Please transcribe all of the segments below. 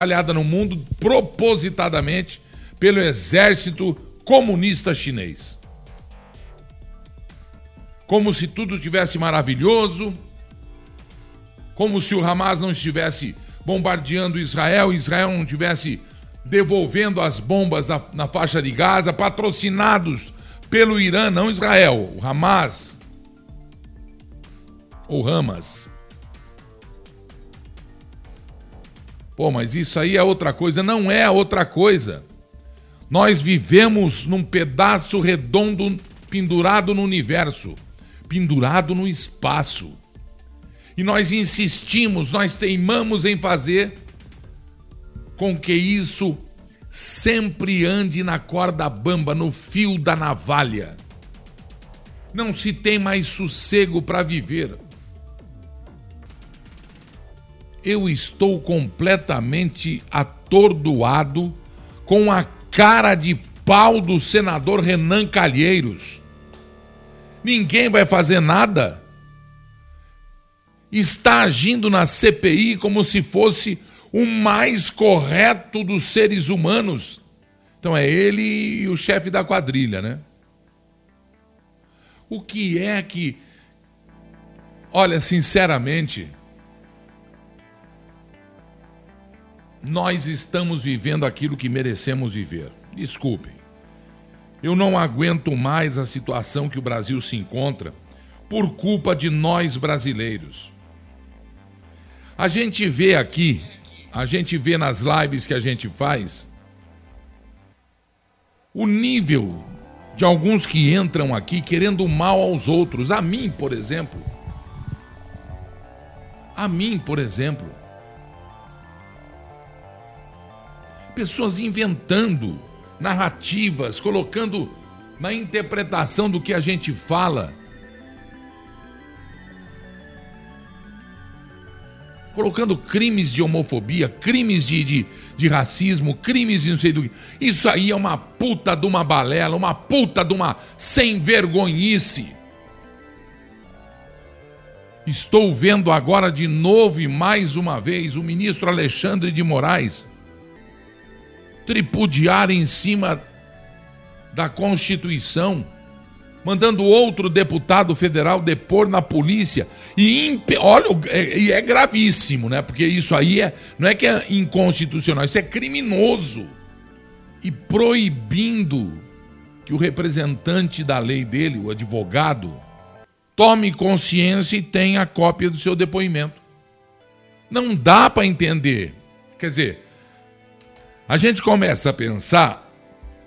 espalhada no mundo propositadamente pelo exército comunista chinês. Como se tudo estivesse maravilhoso, como se o Hamas não estivesse bombardeando Israel, Israel não estivesse devolvendo as bombas na, na faixa de Gaza, patrocinados pelo Irã, não Israel, o Hamas. Ou Hamas. Pô, mas isso aí é outra coisa. Não é outra coisa. Nós vivemos num pedaço redondo pendurado no universo, pendurado no espaço. E nós insistimos, nós teimamos em fazer com que isso sempre ande na corda bamba, no fio da navalha. Não se tem mais sossego para viver eu estou completamente atordoado com a cara de pau do senador Renan Calheiros. Ninguém vai fazer nada. Está agindo na CPI como se fosse o mais correto dos seres humanos. Então é ele e o chefe da quadrilha, né? O que é que. Olha, sinceramente, nós estamos vivendo aquilo que merecemos viver. Desculpem. Eu não aguento mais a situação que o Brasil se encontra por culpa de nós brasileiros. A gente vê aqui, a gente vê nas lives que a gente faz, o nível de alguns que entram aqui querendo mal aos outros. A mim, por exemplo. A mim, por exemplo. Pessoas inventando narrativas, colocando na interpretação do que a gente fala. Colocando crimes de homofobia, crimes de, de, de racismo, crimes de não sei do que. Isso aí é uma puta de uma balela, uma puta de uma sem vergonhice. Estou vendo agora de novo e mais uma vez o ministro Alexandre de Moraes tripudiar em cima da Constituição, mandando outro deputado federal depor na polícia. E imp... olha, é, e é gravíssimo, né? Porque isso aí é, não é que é inconstitucional, isso é criminoso. E proibindo que o representante da lei dele, o advogado, tome consciência e tenha a cópia do seu depoimento. Não dá para entender. Quer dizer, a gente começa a pensar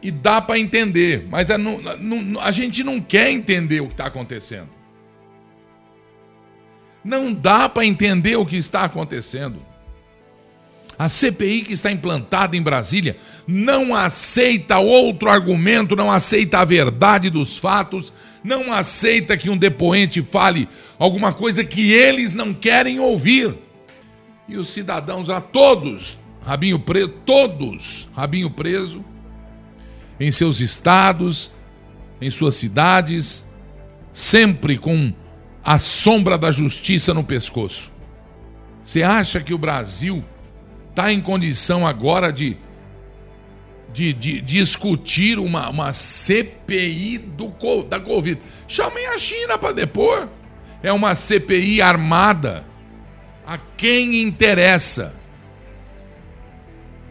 e dá para entender, mas a, a, a gente não quer entender o que está acontecendo. Não dá para entender o que está acontecendo. A CPI que está implantada em Brasília não aceita outro argumento, não aceita a verdade dos fatos, não aceita que um depoente fale alguma coisa que eles não querem ouvir. E os cidadãos lá, todos, rabinho preso, todos rabinho preso, em seus estados, em suas cidades, sempre com a sombra da justiça no pescoço. Você acha que o Brasil está em condição agora de, de, de, discutir uma, uma CPI do, da Covid? Chamem a China para depor. É uma CPI armada. A quem interessa?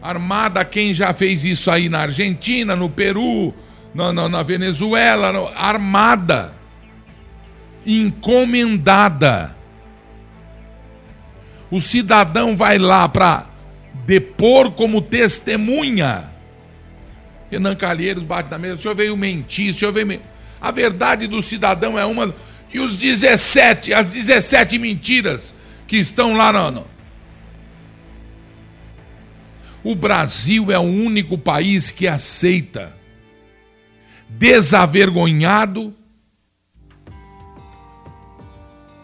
Armada quem já fez isso aí na Argentina, no Peru, na, na, na Venezuela, no, armada, encomendada. O cidadão vai lá para depor como testemunha. Renan Calheiros bate na mesa, o senhor veio mentir, o senhor veio mentir. A verdade do cidadão é uma. E os 17, as 17 mentiras que estão lá no, o Brasil é o único país que aceita, desavergonhado,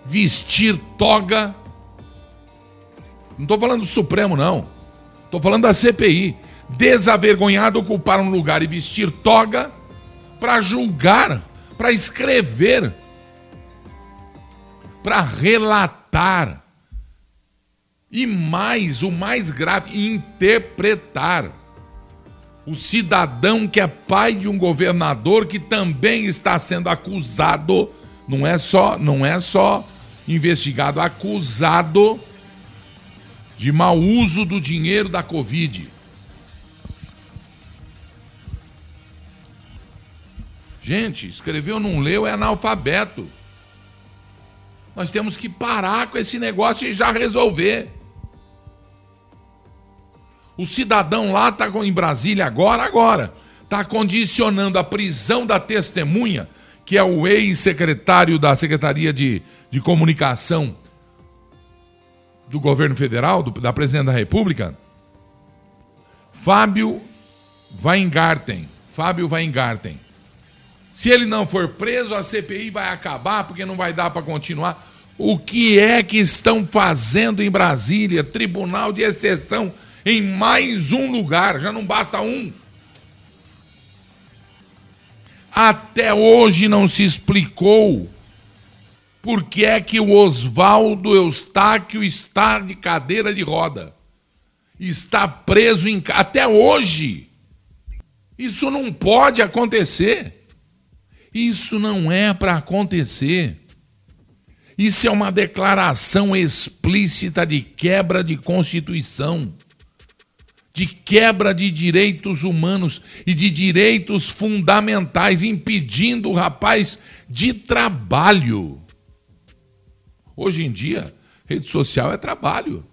vestir toga. Não estou falando do Supremo, não. Estou falando da CPI. Desavergonhado ocupar um lugar e vestir toga para julgar, para escrever, para relatar E mais, o mais grave, interpretar. O cidadão que é pai de um governador que também está sendo acusado, não é só, não é só investigado, acusado de mau uso do dinheiro da Covid. Gente, escreveu, não leu, é analfabeto. Nós temos que parar com esse negócio e já resolver. O cidadão lá está em Brasília agora, agora, está condicionando a prisão da testemunha, que é o ex-secretário da Secretaria de, de Comunicação do governo federal, do, da presidente da República, Fábio Weingarten. Fábio Weingarten. Se ele não for preso, a CPI vai acabar porque não vai dar para continuar. O que é que estão fazendo em Brasília? Tribunal de exceção em mais um lugar, já não basta um. Até hoje não se explicou por que é que o Oswaldo Eustáquio está de cadeira de roda. Está preso em até hoje. Isso não pode acontecer. Isso não é para acontecer. Isso é uma declaração explícita de quebra de Constituição de quebra de direitos humanos e de direitos fundamentais, impedindo o rapaz de trabalho. Hoje em dia, rede social é trabalho.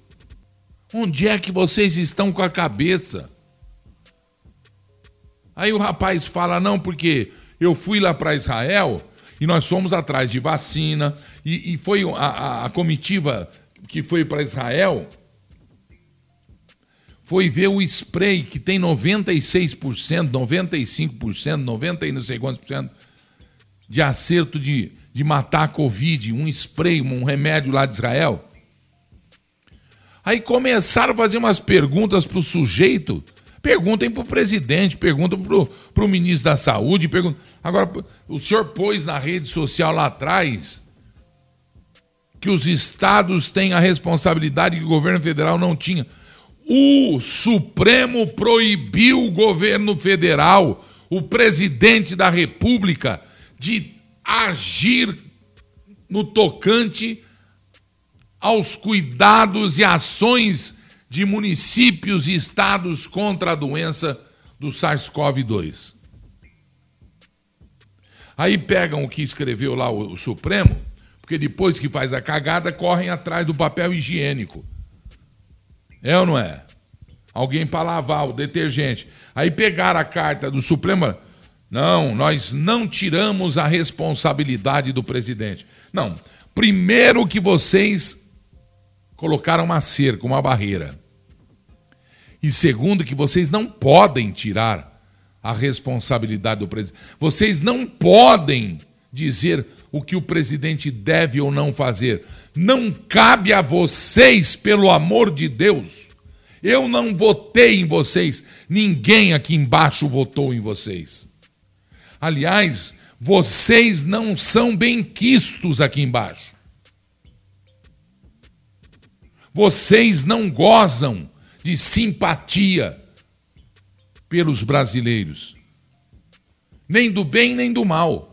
Onde é que vocês estão com a cabeça? Aí o rapaz fala: não, porque eu fui lá para Israel e nós fomos atrás de vacina, e, e foi a, a, a comitiva que foi para Israel foi ver o spray que tem 96%, 95%, 90 e não sei quantos por cento de acerto de, de matar a Covid, um spray, um remédio lá de Israel. Aí começaram a fazer umas perguntas para o sujeito. Perguntem para o presidente, perguntam para o ministro da Saúde. Perguntam... Agora, o senhor pôs na rede social lá atrás que os estados têm a responsabilidade que o governo federal não tinha. O Supremo proibiu o governo federal, o presidente da República, de agir no tocante aos cuidados e ações de municípios e estados contra a doença do SARS-CoV-2. Aí pegam o que escreveu lá o, Supremo, porque depois que faz a cagada, correm atrás do papel higiênico. É ou não é? Alguém para lavar o detergente. Aí pegaram a carta do Supremo. Não, nós não tiramos a responsabilidade do presidente. Não. Primeiro que vocês colocaram uma cerca, uma barreira. E segundo que vocês não podem tirar a responsabilidade do presidente. Vocês não podem dizer o que o presidente deve ou não fazer. Não cabe a vocês, pelo amor de Deus. Eu não votei em vocês, ninguém aqui embaixo votou em vocês. Aliás, vocês não são benquistos aqui embaixo. Vocês não gozam de simpatia pelos brasileiros, nem do bem nem do mal.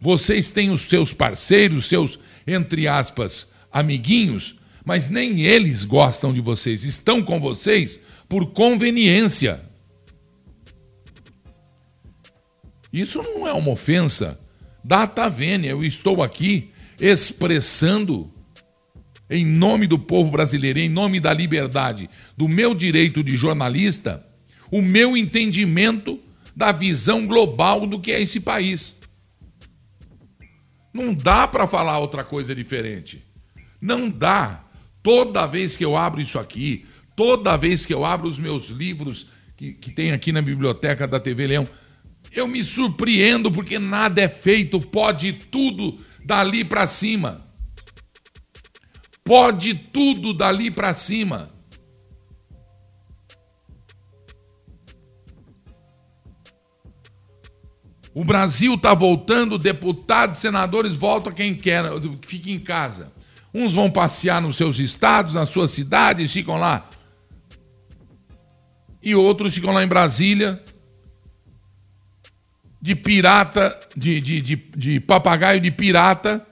Vocês têm os seus parceiros, seus entre aspas, amiguinhos, mas nem eles gostam de vocês, estão com vocês por conveniência. Isso não é uma ofensa. Data vênia, eu estou aqui expressando, em nome do povo brasileiro, em nome da liberdade, do meu direito de jornalista, o meu entendimento da visão global do que é esse país. Não dá para falar outra coisa diferente. Não dá. Toda vez que eu abro isso aqui, toda vez que eu abro os meus livros que, que tem aqui na biblioteca da TV Leão, eu me surpreendo porque nada é feito, pode tudo dali para cima. Pode tudo dali para cima. O Brasil está voltando, deputados, senadores voltam quem quer, fica em casa. Uns vão passear nos seus estados, nas suas cidades, ficam lá. E outros ficam lá em Brasília, de pirata, de, de, de, de papagaio de pirata.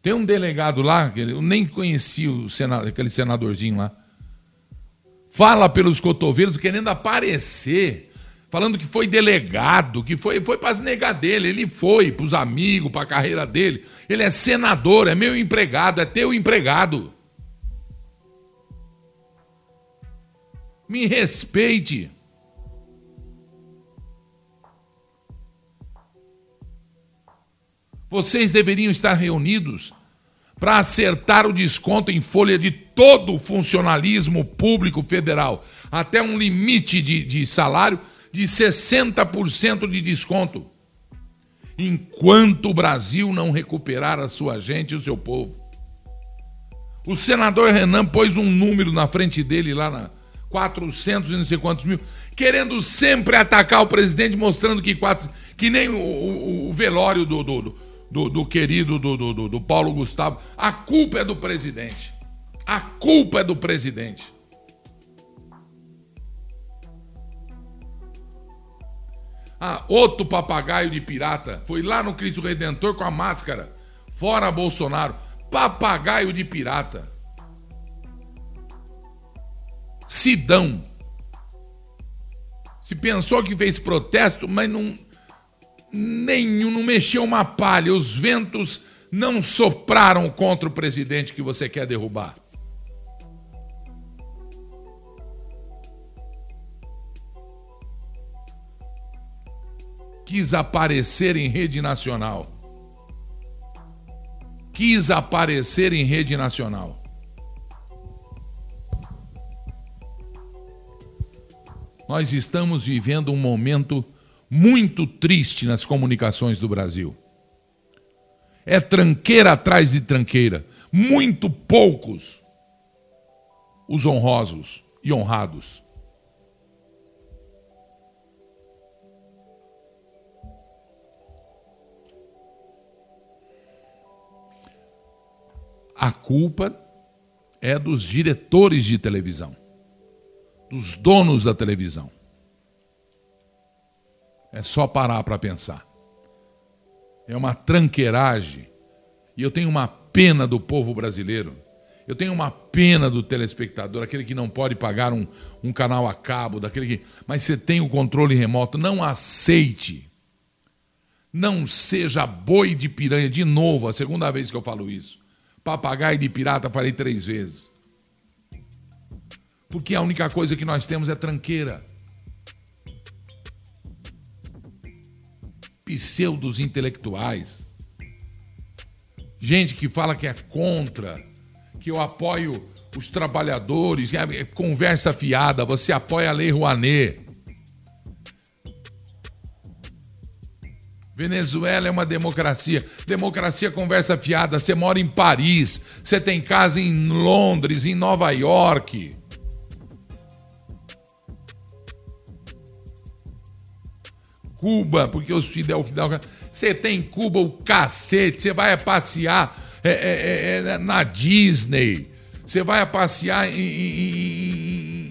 Tem um delegado lá, eu nem conheci o senador, aquele senadorzinho lá. Fala pelos cotovelos querendo aparecer, falando que foi delegado, que foi, foi para as negar dele. Ele foi para os amigos, para a carreira dele. Ele é senador, é meu empregado, é teu empregado. Me respeite. Vocês deveriam estar reunidos para acertar o desconto em folha de todo o funcionalismo público federal, até um limite de, de salário de 60% de desconto, enquanto o Brasil não recuperar a sua gente e o seu povo. O senador Renan pôs um número na frente dele lá na 400 e não sei quantos mil, querendo sempre atacar o presidente, mostrando que, quatro, que nem o, o, o velório do, do do, do querido do, do, Paulo Gustavo. A culpa é do presidente. A culpa é do presidente. Ah, outro papagaio de pirata foi lá no Cristo Redentor com a máscara. Fora Bolsonaro. Papagaio de pirata. Sidão. Se pensou que fez protesto, mas não nenhum, não mexeu uma palha. Os ventos não sopraram contra o presidente que você quer derrubar. Quis aparecer em rede nacional. Quis aparecer em rede nacional. Nós estamos vivendo um momento muito triste nas comunicações do Brasil. É tranqueira atrás de tranqueira. Muito poucos os honrosos e honrados. A culpa é dos diretores de televisão, dos donos da televisão. É só parar para pensar. É uma tranqueiragem. E eu tenho uma pena do povo brasileiro. Eu tenho uma pena do telespectador, aquele que não pode pagar um, um canal a cabo, daquele que. Mas você tem o controle remoto. Não aceite. Não seja boi de piranha. De novo, a segunda vez que eu falo isso. Papagaio de pirata, falei três vezes. Porque a única coisa que nós temos é tranqueira. pseudos intelectuais, gente que fala que é contra, que eu apoio os trabalhadores, é conversa fiada, você apoia a Lei Rouanet. Venezuela é uma democracia. Democracia conversa fiada. Você mora em Paris, você tem casa em Londres, em Nova York. Cuba, porque os Fidel que dá. Você tem Cuba o cacete, você vai passear é, é, é, é, na Disney, você vai passear em, em,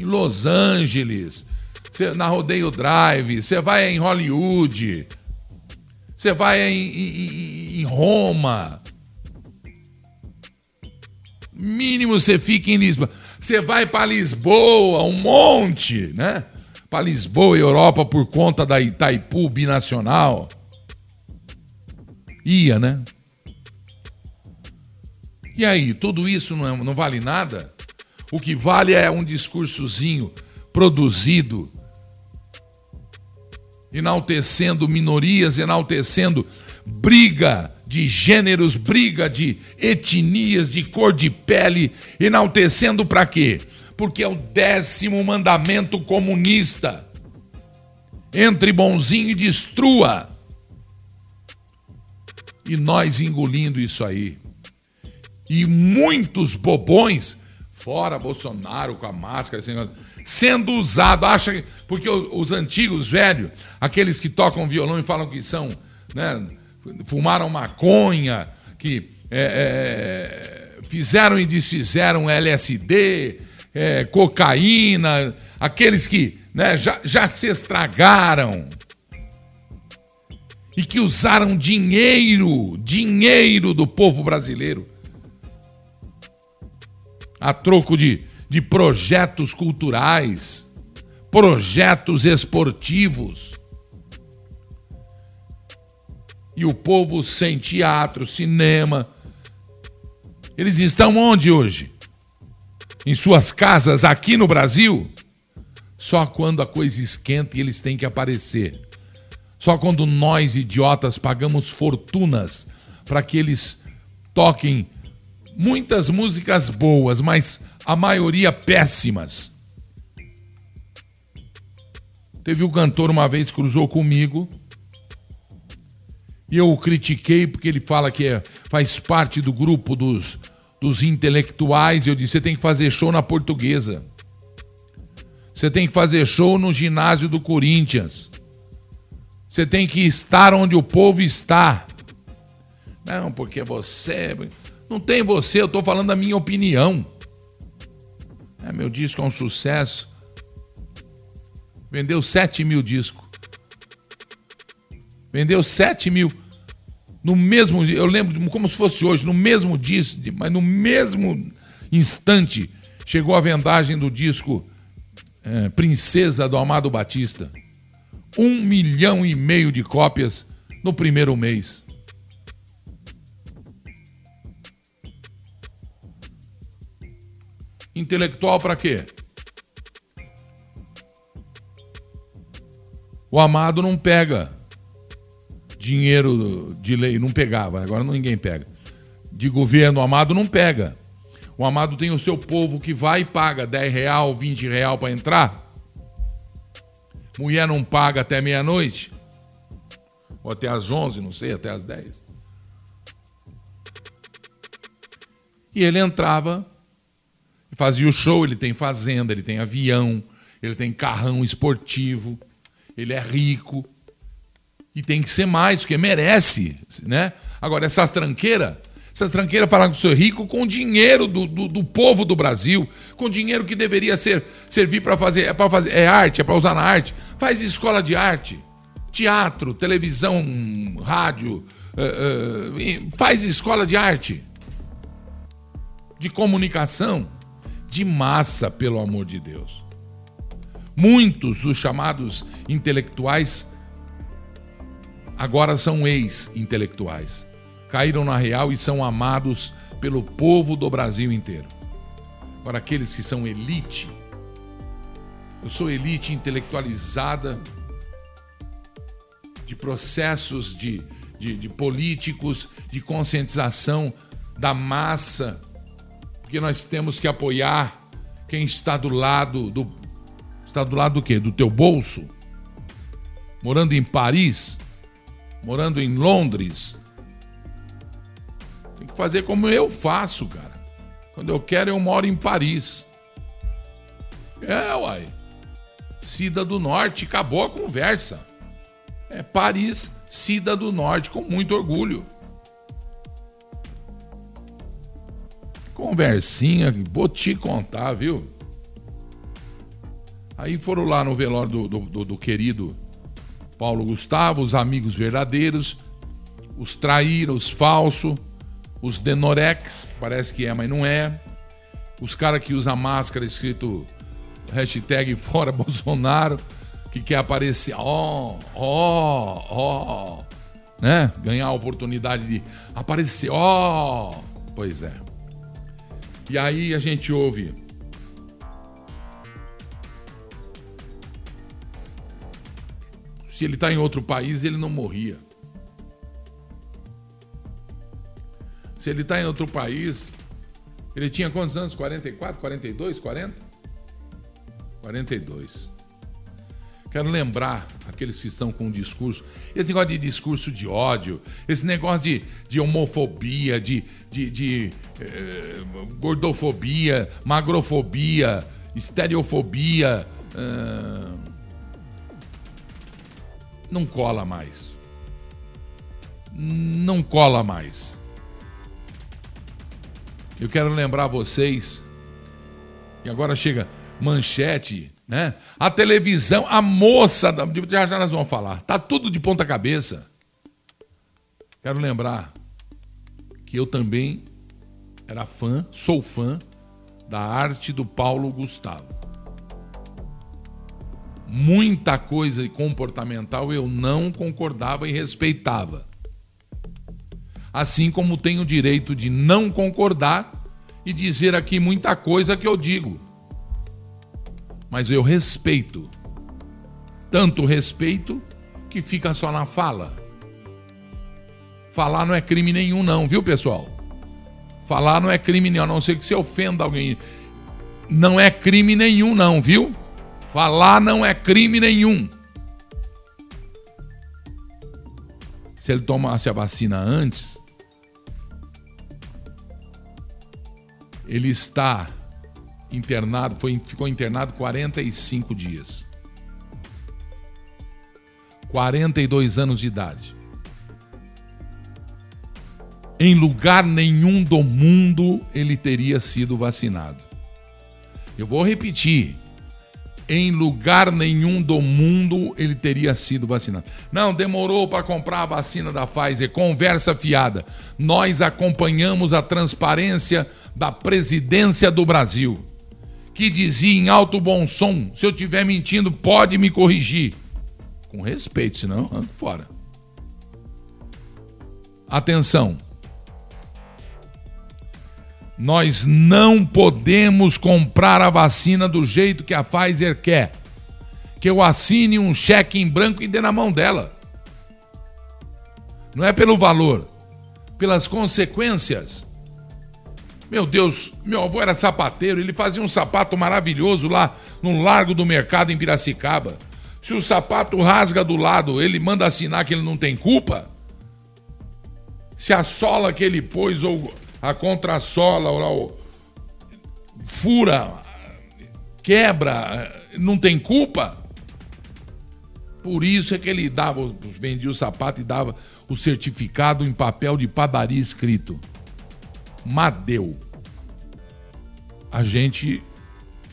em Los Angeles, você, na Rodeio Drive, você vai em Hollywood, você vai em, em Roma. Mínimo você fica em Lisboa. Você vai para Lisboa, um monte, né? para Lisboa e Europa por conta da Itaipu binacional. Ia, né? E aí, tudo isso não, é, não vale nada? O que vale é um discursozinho produzido, enaltecendo minorias, enaltecendo briga de gêneros, briga de etnias, de cor de pele, enaltecendo para quê? porque é o décimo mandamento comunista. Entre bonzinho e destrua. E nós engolindo isso aí. E muitos bobões, fora Bolsonaro com a máscara, sendo usado, acha que, porque os antigos velhos, aqueles que tocam violão e falam que são, né, fumaram maconha, que é, é, fizeram e desfizeram LSD, é, cocaína, aqueles que né, já, já se estragaram. E que usaram dinheiro, dinheiro do povo brasileiro a troco de, de projetos culturais, projetos esportivos. E o povo sem teatro, cinema. Eles estão onde hoje? Em suas casas aqui no Brasil? Só quando a coisa esquenta e eles têm que aparecer. Só quando nós, idiotas, pagamos fortunas para que eles toquem muitas músicas boas, mas a maioria péssimas. Teve um cantor uma vez cruzou comigo e eu o critiquei porque ele fala que é, faz parte do grupo dos, dos intelectuais. Eu disse: você tem que fazer show na portuguesa. Você tem que fazer show no ginásio do Corinthians. Você tem que estar onde o povo está. Não, porque você. Não tem você, eu estou falando da minha opinião. É, meu disco é um sucesso. Vendeu 7 mil discos. Vendeu 7 mil. No mesmo eu lembro como se fosse hoje, no mesmo disco, mas no mesmo instante, chegou a vendagem do disco é, Princesa do Amado Batista. Um milhão e meio de cópias no primeiro mês. Intelectual para quê? O amado não pega dinheiro de lei, não pegava, agora ninguém pega. De governo, o amado não pega. O amado tem o seu povo que vai e paga 10 real, 20 real para entrar. Mulher não paga até meia-noite. Ou até às 11, não sei, até às 10. E ele entrava fazia o show, ele tem fazenda, ele tem avião, ele tem carrão esportivo, ele é rico e tem que ser mais, porque merece, né? Agora, essa tranqueira, essas tranqueiras falam que o senhor é rico com dinheiro do, do, do, povo do Brasil, com dinheiro que deveria ser servir para fazer, é para fazer, é arte, é para usar na arte. Faz escola de arte, teatro, televisão, rádio, uh, uh, faz escola de arte, de comunicação de massa, pelo amor de Deus. Muitos dos chamados intelectuais agora são ex-intelectuais. Caíram na real e são amados pelo povo do Brasil inteiro. Para aqueles que são elite, eu sou elite intelectualizada de processos de, de, de políticos, de conscientização da massa porque nós temos que apoiar quem está do lado do está do lado do quê? Do teu bolso? Morando em Paris, morando em Londres. Tem que fazer como eu faço, cara. Quando eu quero, eu moro em Paris. É, uai. Cida do Norte, acabou a conversa. É Paris, Cida do Norte, com muito orgulho. Conversinha, vou te contar, viu? Aí foram lá no velório do, do, do querido Paulo Gustavo, os amigos verdadeiros, os traíram, os falsos, os denorex, parece que é, mas não é. Os caras que usam máscara escrito hashtag fora Bolsonaro, que quer aparecer, ó, ó, ó, né? Ganhar a oportunidade de aparecer, ó. Pois é. E aí a gente ouve. Se ele está em outro país, ele não morria. Se ele está em outro país, ele tinha quantos anos? 44, 42, 40? 42. Quero lembrar aqueles que estão com um discurso, esse negócio de discurso de ódio, esse negócio de, de homofobia, de, de, de eh, gordofobia, magrofobia, estereofobia. Uh, não cola mais. Não cola mais. Eu quero lembrar vocês, e agora chega manchete, né? A televisão, a moça, já já nós vamos falar, tá tudo de ponta cabeça. Quero lembrar que eu também era fã, sou fã da arte do Paulo Gustavo. Muita coisa comportamental eu não concordava e respeitava. Assim como tenho o direito de não concordar e dizer aqui muita coisa que eu digo. Mas eu respeito. Tanto respeito que fica só na fala. Falar não é crime nenhum, não, viu, pessoal? Falar não é crime nenhum, a não ser que você ofenda alguém. Não é crime nenhum, não, viu? Falar não é crime nenhum. Se ele tomasse a vacina antes, ele está internado, foi, ficou internado 45 dias. 42 anos de idade. Em lugar nenhum do mundo ele teria sido vacinado. Eu vou repetir. Em lugar nenhum do mundo ele teria sido vacinado. Não, demorou para comprar a vacina da Pfizer. Conversa fiada. Nós acompanhamos a transparência da presidência do Brasil, que dizia em alto bom som: se eu estiver mentindo, pode me corrigir. Com respeito, senão ando fora. Atenção. Nós não podemos comprar a vacina do jeito que a Pfizer quer. Que eu assine um cheque em branco e dê na mão dela. Não é pelo valor, pelas consequências. Meu Deus, meu avô era sapateiro, ele fazia um sapato maravilhoso lá no Largo do Mercado em Piracicaba. Se o sapato rasga do lado, ele manda assinar que ele não tem culpa? Se a sola que ele pôs ou a contrassola, ou, fura, quebra, não tem culpa? Por isso é que ele dava, vendia o sapato e dava o certificado em papel de padaria escrito. Madeu. A gente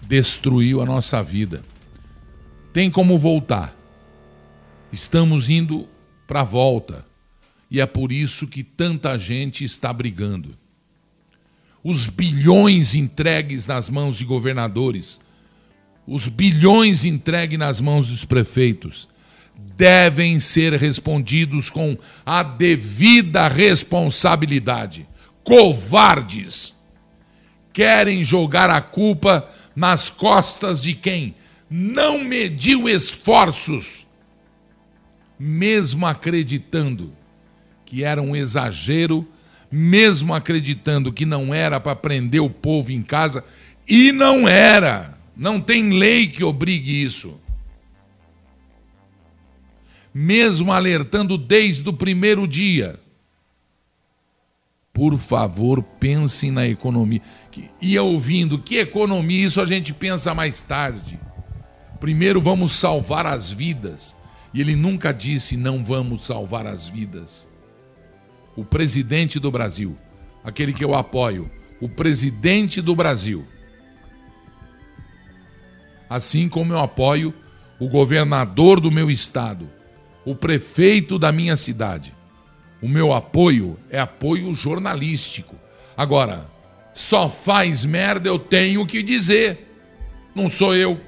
destruiu a nossa vida. Tem como voltar. Estamos indo para a volta. E é por isso que tanta gente está brigando os bilhões entregues nas mãos de governadores, os bilhões entregues nas mãos dos prefeitos, devem ser respondidos com a devida responsabilidade. Covardes! Querem jogar a culpa nas costas de quem não mediu esforços, mesmo acreditando que era um exagero mesmo acreditando que não era para prender o povo em casa, e não era. Não tem lei que obrigue isso. Mesmo alertando desde o primeiro dia. Por favor, pensem na economia. Ia ouvindo, que economia? Isso a gente pensa mais tarde. Primeiro vamos salvar as vidas. E ele nunca disse não vamos salvar as vidas o presidente do Brasil, aquele que eu apoio, o presidente do Brasil. Assim como eu apoio o governador do meu estado, o prefeito da minha cidade. O meu apoio é apoio jornalístico. Agora, só faz merda eu tenho que dizer. Não sou eu.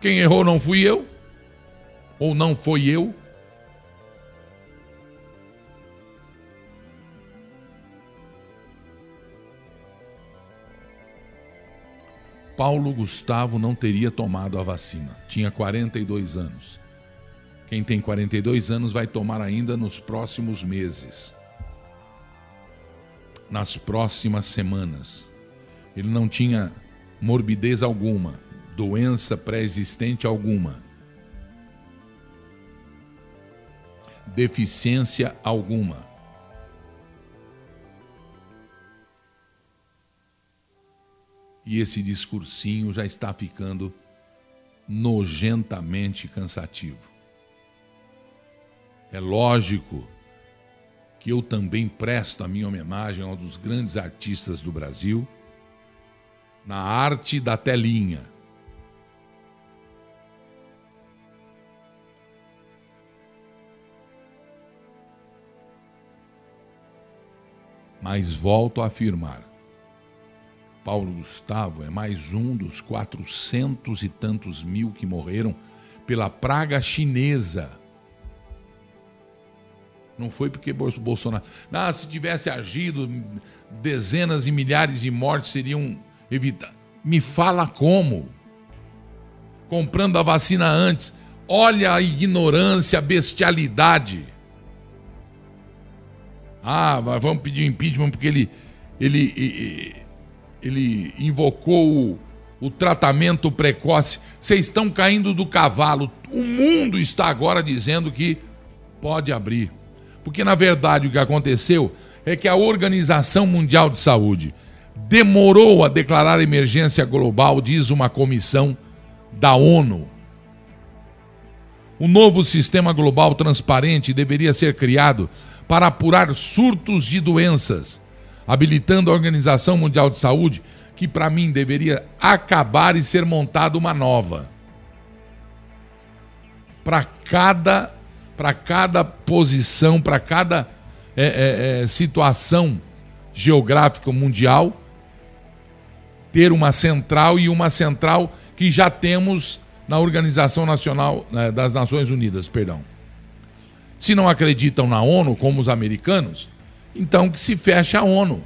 Quem errou não fui eu. Ou não foi eu. Paulo Gustavo não teria tomado a vacina. Tinha 42 anos. Quem tem 42 anos vai tomar ainda nos próximos meses, nas próximas semanas. Ele não tinha morbidez alguma, doença pré-existente alguma, deficiência alguma. e esse discursinho já está ficando nojentamente cansativo. É lógico que eu também presto a minha homenagem a um dos grandes artistas do Brasil, na arte da telinha. Mas volto a afirmar: Paulo Gustavo é mais um dos quatrocentos e tantos mil que morreram pela praga chinesa. Não foi porque Bolsonaro. Ah, se tivesse agido, dezenas e milhares de mortes seriam evitadas. Me fala como. Comprando a vacina antes. Olha a ignorância, a bestialidade. Ah, vamos pedir impeachment porque ele, ele, ele invocou o, o tratamento precoce. Vocês estão caindo do cavalo. O mundo está agora dizendo que pode abrir. Porque, na verdade, o que aconteceu é que a Organização Mundial de Saúde demorou a declarar emergência global, diz uma comissão da ONU. O novo sistema global transparente deveria ser criado para apurar surtos de doenças, habilitando a Organização Mundial de Saúde, que para mim deveria acabar e ser montada uma nova. Para cada, para cada posição, para cada é, é, é, situação geográfica mundial, ter uma central e uma central que já temos na Organização Nacional né, das Nações Unidas, perdão. Se não acreditam na ONU, como os americanos, então que se feche a ONU.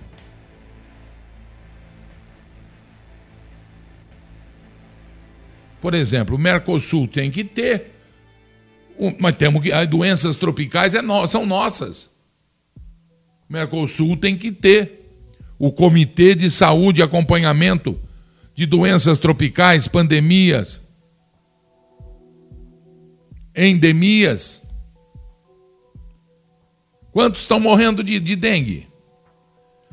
Por exemplo, o Mercosul tem que ter, mas temos que as doenças tropicais é no, são nossas. O Mercosul tem que ter o Comitê de Saúde e Acompanhamento de Doenças Tropicais, pandemias, endemias. Quantos estão morrendo de, de dengue?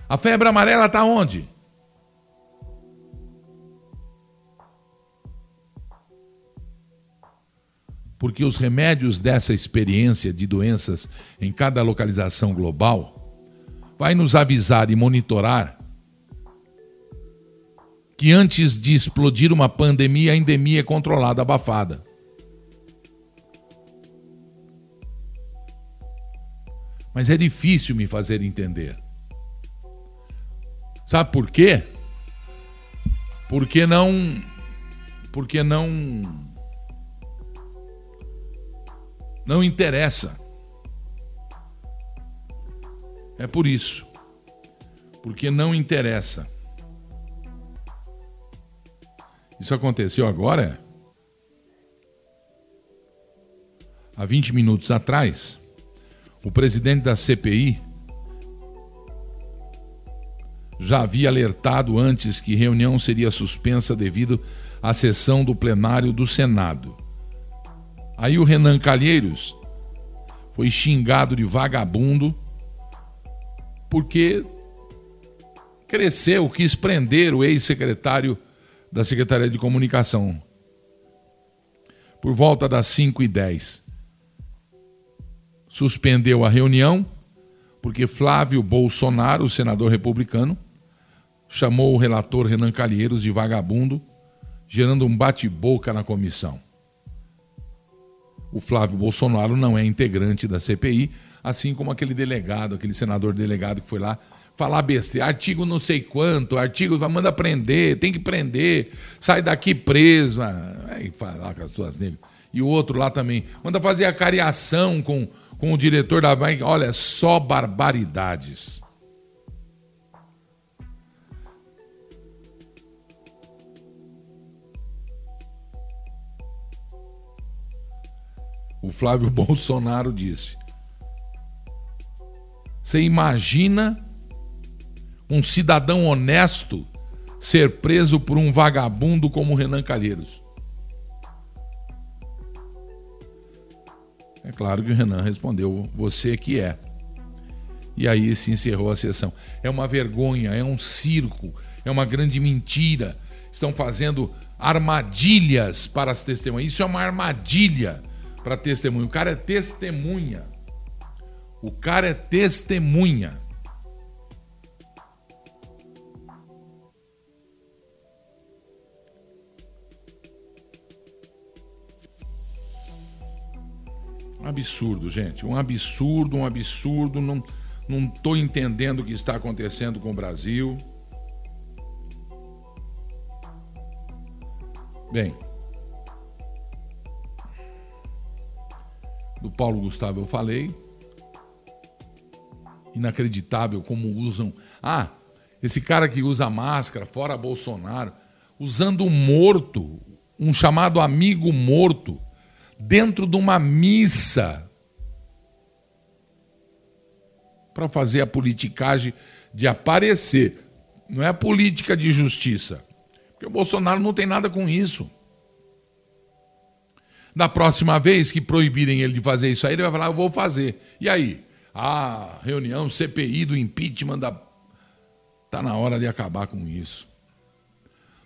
A febre amarela está onde? Porque os remédios dessa experiência de doenças em cada localização global vai nos avisar e monitorar que antes de explodir uma pandemia, a endemia é controlada, abafada. mas é difícil me fazer entender. Sabe por quê? Porque não. Porque não. Não interessa. É por isso. Porque não interessa. Isso aconteceu agora? Há 20 minutos atrás. O presidente da CPI já havia alertado antes que reunião seria suspensa devido à sessão do plenário do Senado. Aí o Renan Calheiros foi xingado de vagabundo porque cresceu, quis prender o ex-secretário da Secretaria de Comunicação. Por volta das 5 e 10 suspendeu a reunião porque Flávio Bolsonaro, o senador republicano, chamou o relator Renan Calheiros de vagabundo, gerando um bate-boca na comissão. O Flávio Bolsonaro não é integrante da CPI, assim como aquele delegado, aquele senador delegado que foi lá falar besteira, artigo não sei quanto, artigo manda prender, tem que prender, sai daqui preso, aí falar com as tuas negras. E o outro lá também, manda fazer a cariação com com o diretor da banca, olha, só barbaridades. O Flávio Bolsonaro disse: Você imagina um cidadão honesto ser preso por um vagabundo como Renan Calheiros? É claro que o Renan respondeu: Você que é. E aí se encerrou a sessão. É uma vergonha, é um circo, é uma grande mentira. Estão fazendo armadilhas para as testemunhas. Isso é uma armadilha para testemunha. O cara é testemunha. O cara é testemunha. absurdo, gente. Um absurdo, um absurdo. Não, não estou entendendo o que está acontecendo com o Brasil. Bem, do Paulo Gustavo eu falei. Inacreditável como usam. Ah, esse cara que usa máscara, fora Bolsonaro, usando um morto, um chamado amigo morto, dentro de uma missa, para fazer a politicagem de aparecer. Não é política de justiça. Porque o Bolsonaro não tem nada com isso. Da próxima vez que proibirem ele de fazer isso aí, ele vai falar: Eu vou fazer. E aí? A reunião CPI do impeachment da. Está na hora de acabar com isso.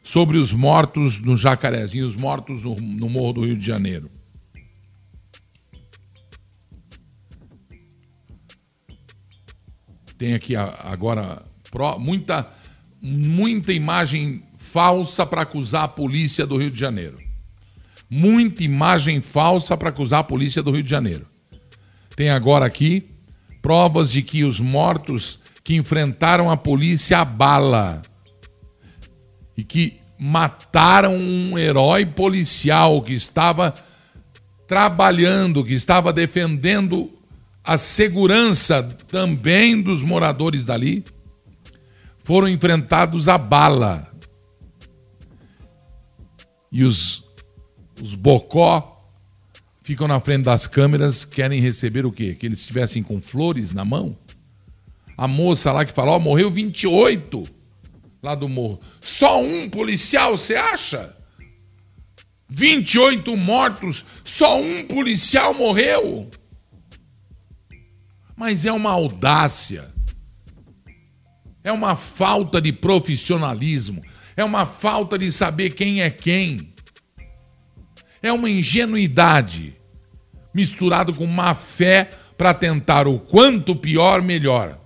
Sobre os mortos no Jacarezinho, os mortos no, no Morro do Rio de Janeiro. Tem aqui agora muita, muita imagem falsa para acusar a polícia do Rio de Janeiro muita imagem falsa para acusar a polícia do Rio de Janeiro. Tem agora aqui provas de que os mortos que enfrentaram a polícia a bala e que mataram um herói policial que estava trabalhando, que estava defendendo a segurança também dos moradores dali, foram enfrentados a bala. E os os bocó ficam na frente das câmeras, querem receber o quê? Que eles estivessem com flores na mão? A moça lá que falou, oh, morreu 28 lá do morro. Só um policial, você acha? 28 mortos, só um policial morreu. Mas é uma audácia. É uma falta de profissionalismo. É uma falta de saber quem é quem. É uma ingenuidade misturado com má fé para tentar o quanto pior, melhor.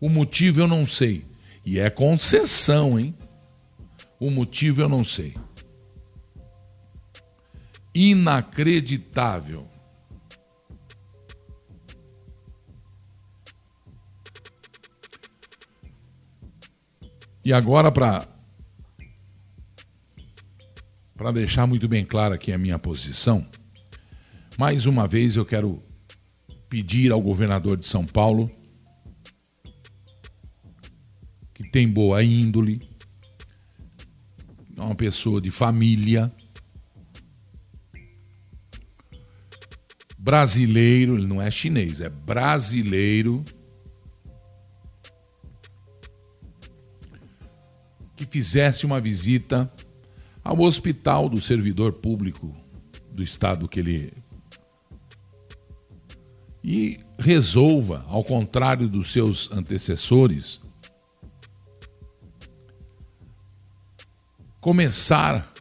O motivo eu não sei. E é concessão, hein? O motivo eu não sei. Inacreditável. E agora, para para deixar muito bem clara aqui a minha posição, mais uma vez eu quero pedir ao governador de São Paulo, que tem boa índole, é uma pessoa de família, brasileiro, ele não é chinês, é brasileiro, que fizesse uma visita ao hospital do servidor público do estado que ele e resolva, ao contrário dos seus antecessores, começar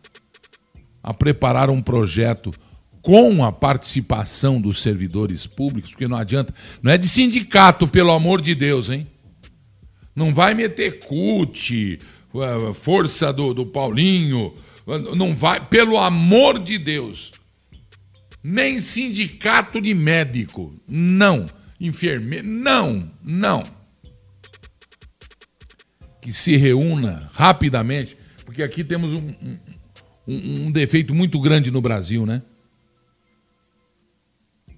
a preparar um projeto com a participação dos servidores públicos, porque não adianta, não é de sindicato, pelo amor de Deus, hein? Não vai meter CUT, eh, força do, do Paulinho, não vai, pelo amor de Deus. Nem sindicato de médico. Não. Enfermeiro. Não, não. Que se reúna rapidamente, porque aqui temos um, um, um defeito muito grande no Brasil, né?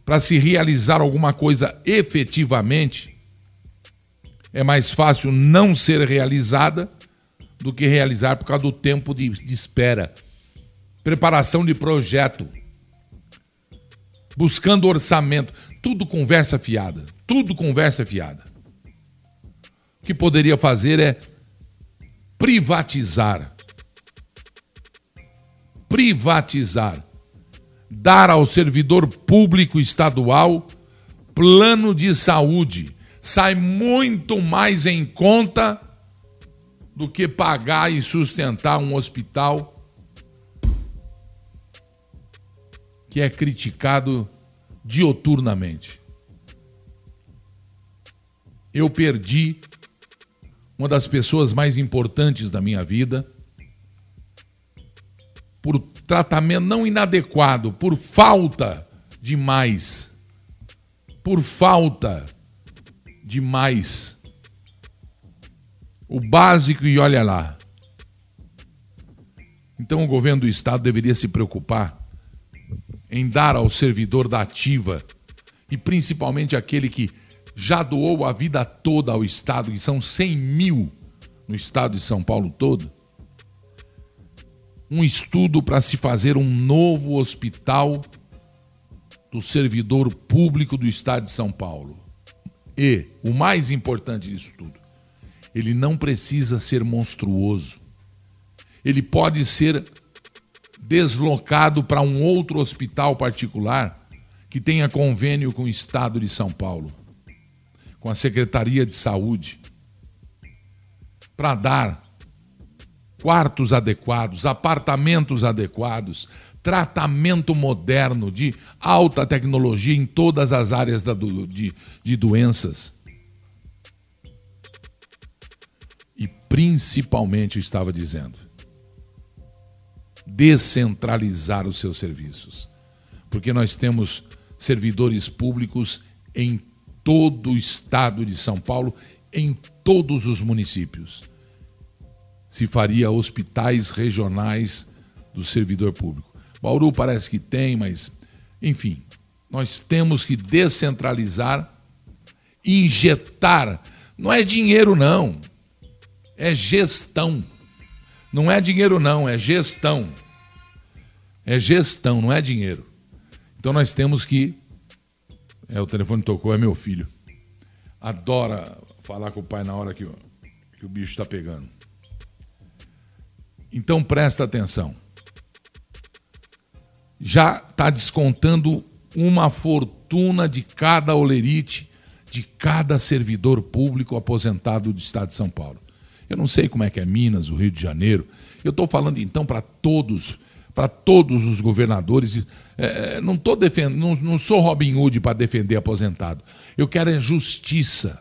Para se realizar alguma coisa efetivamente, é mais fácil não ser realizada do que realizar por causa do tempo de, de espera. Preparação de projeto. Buscando orçamento. Tudo conversa fiada. Tudo conversa fiada. O que poderia fazer é privatizar. Privatizar. Dar ao servidor público estadual plano de saúde. Sai muito mais em conta do que pagar e sustentar um hospital que é criticado dioturnamente. eu perdi uma das pessoas mais importantes da minha vida por tratamento não inadequado, por falta de mais. Por falta de mais. O básico e olha lá. Então o governo do estado deveria se preocupar em dar ao servidor da ativa e principalmente aquele que já doou a vida toda ao estado, que são 100 mil no estado de São Paulo todo, um estudo para se fazer um novo hospital do servidor público do estado de São Paulo. E, o mais importante disso tudo, ele não precisa ser monstruoso. Ele pode ser deslocado para um outro hospital particular que tenha convênio com o estado de São Paulo, com a Secretaria de Saúde, para dar quartos adequados, apartamentos adequados, tratamento moderno de alta tecnologia em todas as áreas da, de, de doenças. Principalmente, estava dizendo, descentralizar os seus serviços. Porque nós temos servidores públicos em todo o estado de São Paulo, em todos os municípios se faria hospitais regionais do servidor público. Bauru parece que tem, mas, enfim, nós temos que descentralizar, injetar. Não é dinheiro, não. É gestão. Não é dinheiro, não, é gestão. É gestão, não é dinheiro. Então nós temos que. É, o telefone tocou, é meu filho. Adora falar com o pai na hora que, que o bicho está pegando. Então presta atenção. Já está descontando uma fortuna de cada olerite, de cada servidor público aposentado do Estado de São Paulo. Eu não sei como é que é Minas, o Rio de Janeiro. Eu estou falando então para todos, para todos os governadores. É, é não tô defendendo, não, não sou Robin Hood para defender aposentado. Eu quero é justiça.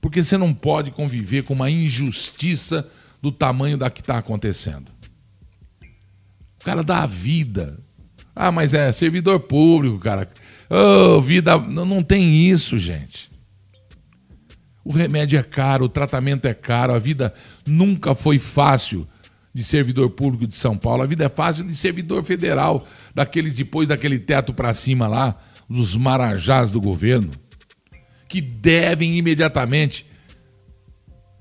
Porque você não pode conviver com uma injustiça do tamanho da que está acontecendo. O cara dá a vida. Ah, mas é servidor público, cara. Oh, vida. Não, não tem isso, gente. O remédio é caro, o tratamento é caro, a vida nunca foi fácil de servidor público de São Paulo. A vida é fácil de servidor federal, daqueles depois daquele teto para cima lá, dos marajás do governo, que devem imediatamente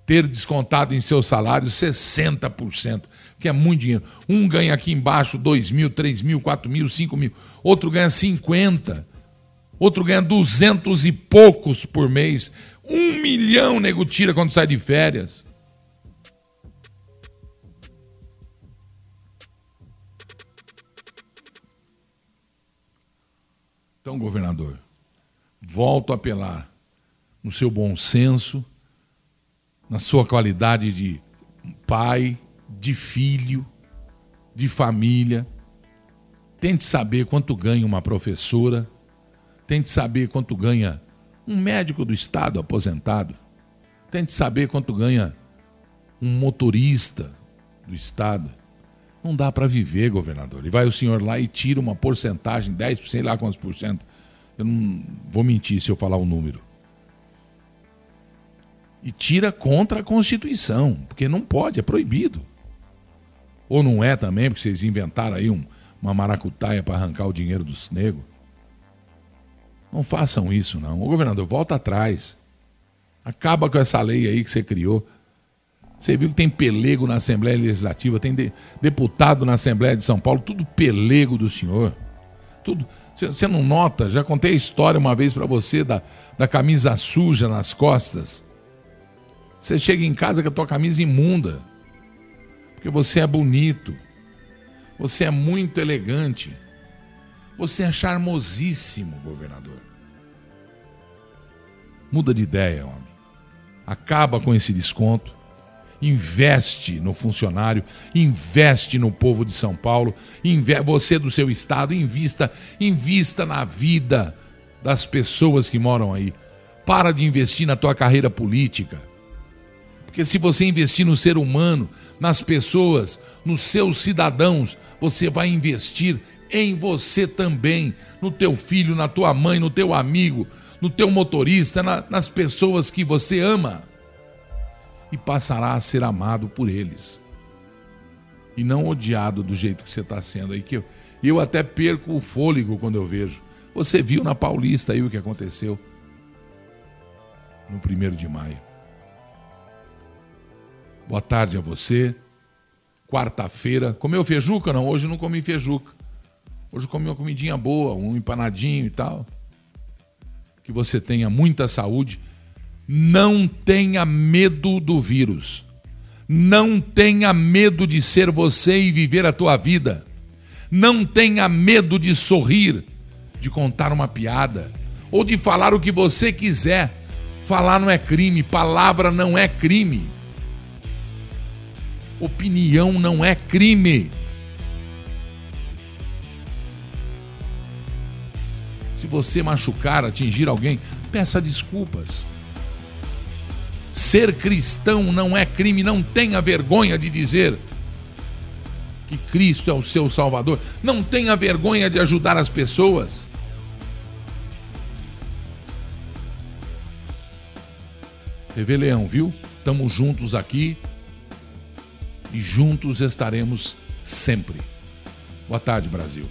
ter descontado em seu salário 60%, que é muito dinheiro. Um ganha aqui embaixo 2 mil, 3 mil, 4 mil, 5 mil. Outro ganha 50. Outro ganha 200 e poucos por mês. Um milhão nego tira quando sai de férias. Então, governador, volto a apelar no seu bom senso na sua qualidade de pai, de filho, de família. Tente saber quanto ganha uma professora, tente saber quanto ganha um médico do estado aposentado, tente saber quanto ganha um motorista do estado. Não dá para viver, governador. E vai o senhor lá e tira uma porcentagem, 10%, sei lá quantos por cento. Eu não vou mentir se eu falar o número e tira contra a Constituição, porque não pode, é proibido. Ou não é também, porque vocês inventaram aí um, uma maracutaia para arrancar o dinheiro dos negros. Não façam isso, não. O governador, volta atrás. Acaba com essa lei aí que você criou. Você viu que tem pelego na Assembleia Legislativa, tem de, deputado na Assembleia de São Paulo, tudo pelego do senhor. Tudo. Você não nota? Já contei a história uma vez para você da, da camisa suja nas costas. Você chega em casa com a tua camisa imunda. Porque você é bonito. Você é muito elegante. Você é charmosíssimo, governador. Muda de ideia, homem. Acaba com esse desconto. Investe no funcionário, investe no povo de São Paulo, você do seu estado, invista, invista na vida das pessoas que moram aí. Para de investir na tua carreira política. Porque se você investir no ser humano, nas pessoas, nos seus cidadãos, você vai investir em você também, no teu filho, na tua mãe, no teu amigo, no teu motorista, na, nas pessoas que você ama. E passará a ser amado por eles. E não odiado do jeito que você está sendo aí. Que eu, eu até perco o fôlego quando eu vejo. Você viu na Paulista aí o que aconteceu no primeiro de maio. Boa tarde a você. Quarta-feira. Comeu feijuca? Não, hoje não comi feijuca. Hoje comi uma comidinha boa, um empanadinho e tal. Que você tenha muita saúde. Não tenha medo do vírus. Não tenha medo de ser você e viver a tua vida. Não tenha medo de sorrir, de contar uma piada ou de falar o que você quiser. Falar não é crime, palavra não é crime. Opinião não é crime. Se você machucar, atingir alguém, peça desculpas. Ser cristão não é crime, não tenha vergonha de dizer que Cristo é o seu Salvador. Não tenha vergonha de ajudar as pessoas. TV Leão, viu? Estamos juntos aqui e juntos estaremos sempre. Boa tarde, Brasil.